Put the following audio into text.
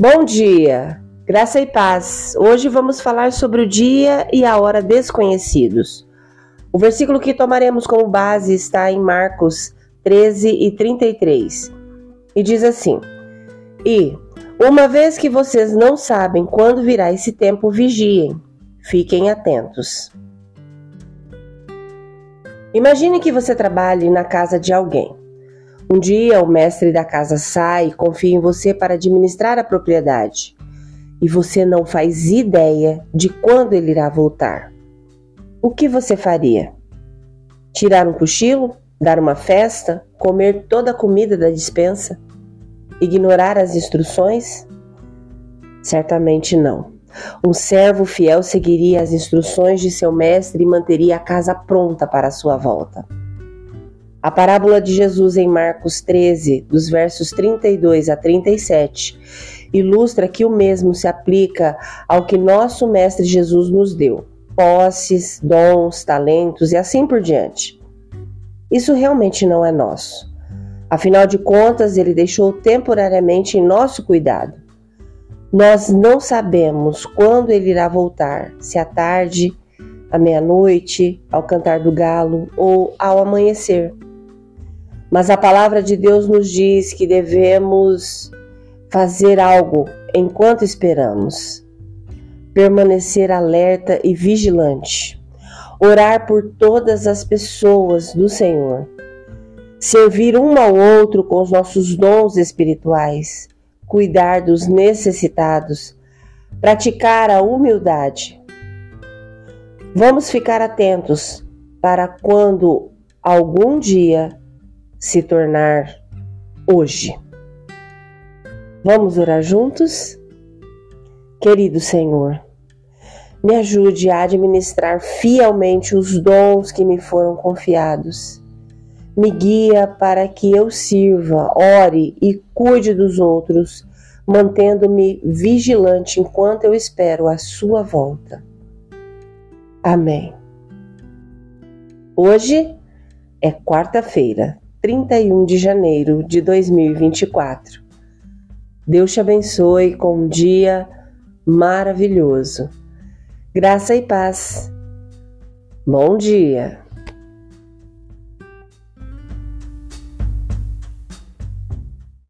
Bom dia, graça e paz. Hoje vamos falar sobre o dia e a hora desconhecidos. O versículo que tomaremos como base está em Marcos 13 e 33 e diz assim: E, uma vez que vocês não sabem quando virá esse tempo, vigiem, fiquem atentos. Imagine que você trabalhe na casa de alguém. Um dia o mestre da casa sai e confia em você para administrar a propriedade. E você não faz ideia de quando ele irá voltar. O que você faria? Tirar um cochilo? Dar uma festa? Comer toda a comida da dispensa? Ignorar as instruções? Certamente não. Um servo fiel seguiria as instruções de seu mestre e manteria a casa pronta para a sua volta. A parábola de Jesus em Marcos 13, dos versos 32 a 37, ilustra que o mesmo se aplica ao que nosso Mestre Jesus nos deu: posses, dons, talentos e assim por diante. Isso realmente não é nosso. Afinal de contas, ele deixou temporariamente em nosso cuidado. Nós não sabemos quando ele irá voltar, se à tarde, à meia-noite, ao cantar do galo ou ao amanhecer. Mas a palavra de Deus nos diz que devemos fazer algo enquanto esperamos, permanecer alerta e vigilante, orar por todas as pessoas do Senhor, servir um ao outro com os nossos dons espirituais, cuidar dos necessitados, praticar a humildade. Vamos ficar atentos para quando algum dia se tornar hoje. Vamos orar juntos? Querido Senhor, me ajude a administrar fielmente os dons que me foram confiados. Me guia para que eu sirva, ore e cuide dos outros, mantendo-me vigilante enquanto eu espero a Sua volta. Amém. Hoje é quarta-feira, 31 de janeiro de 2024. Deus te abençoe com um dia maravilhoso. Graça e paz. Bom dia!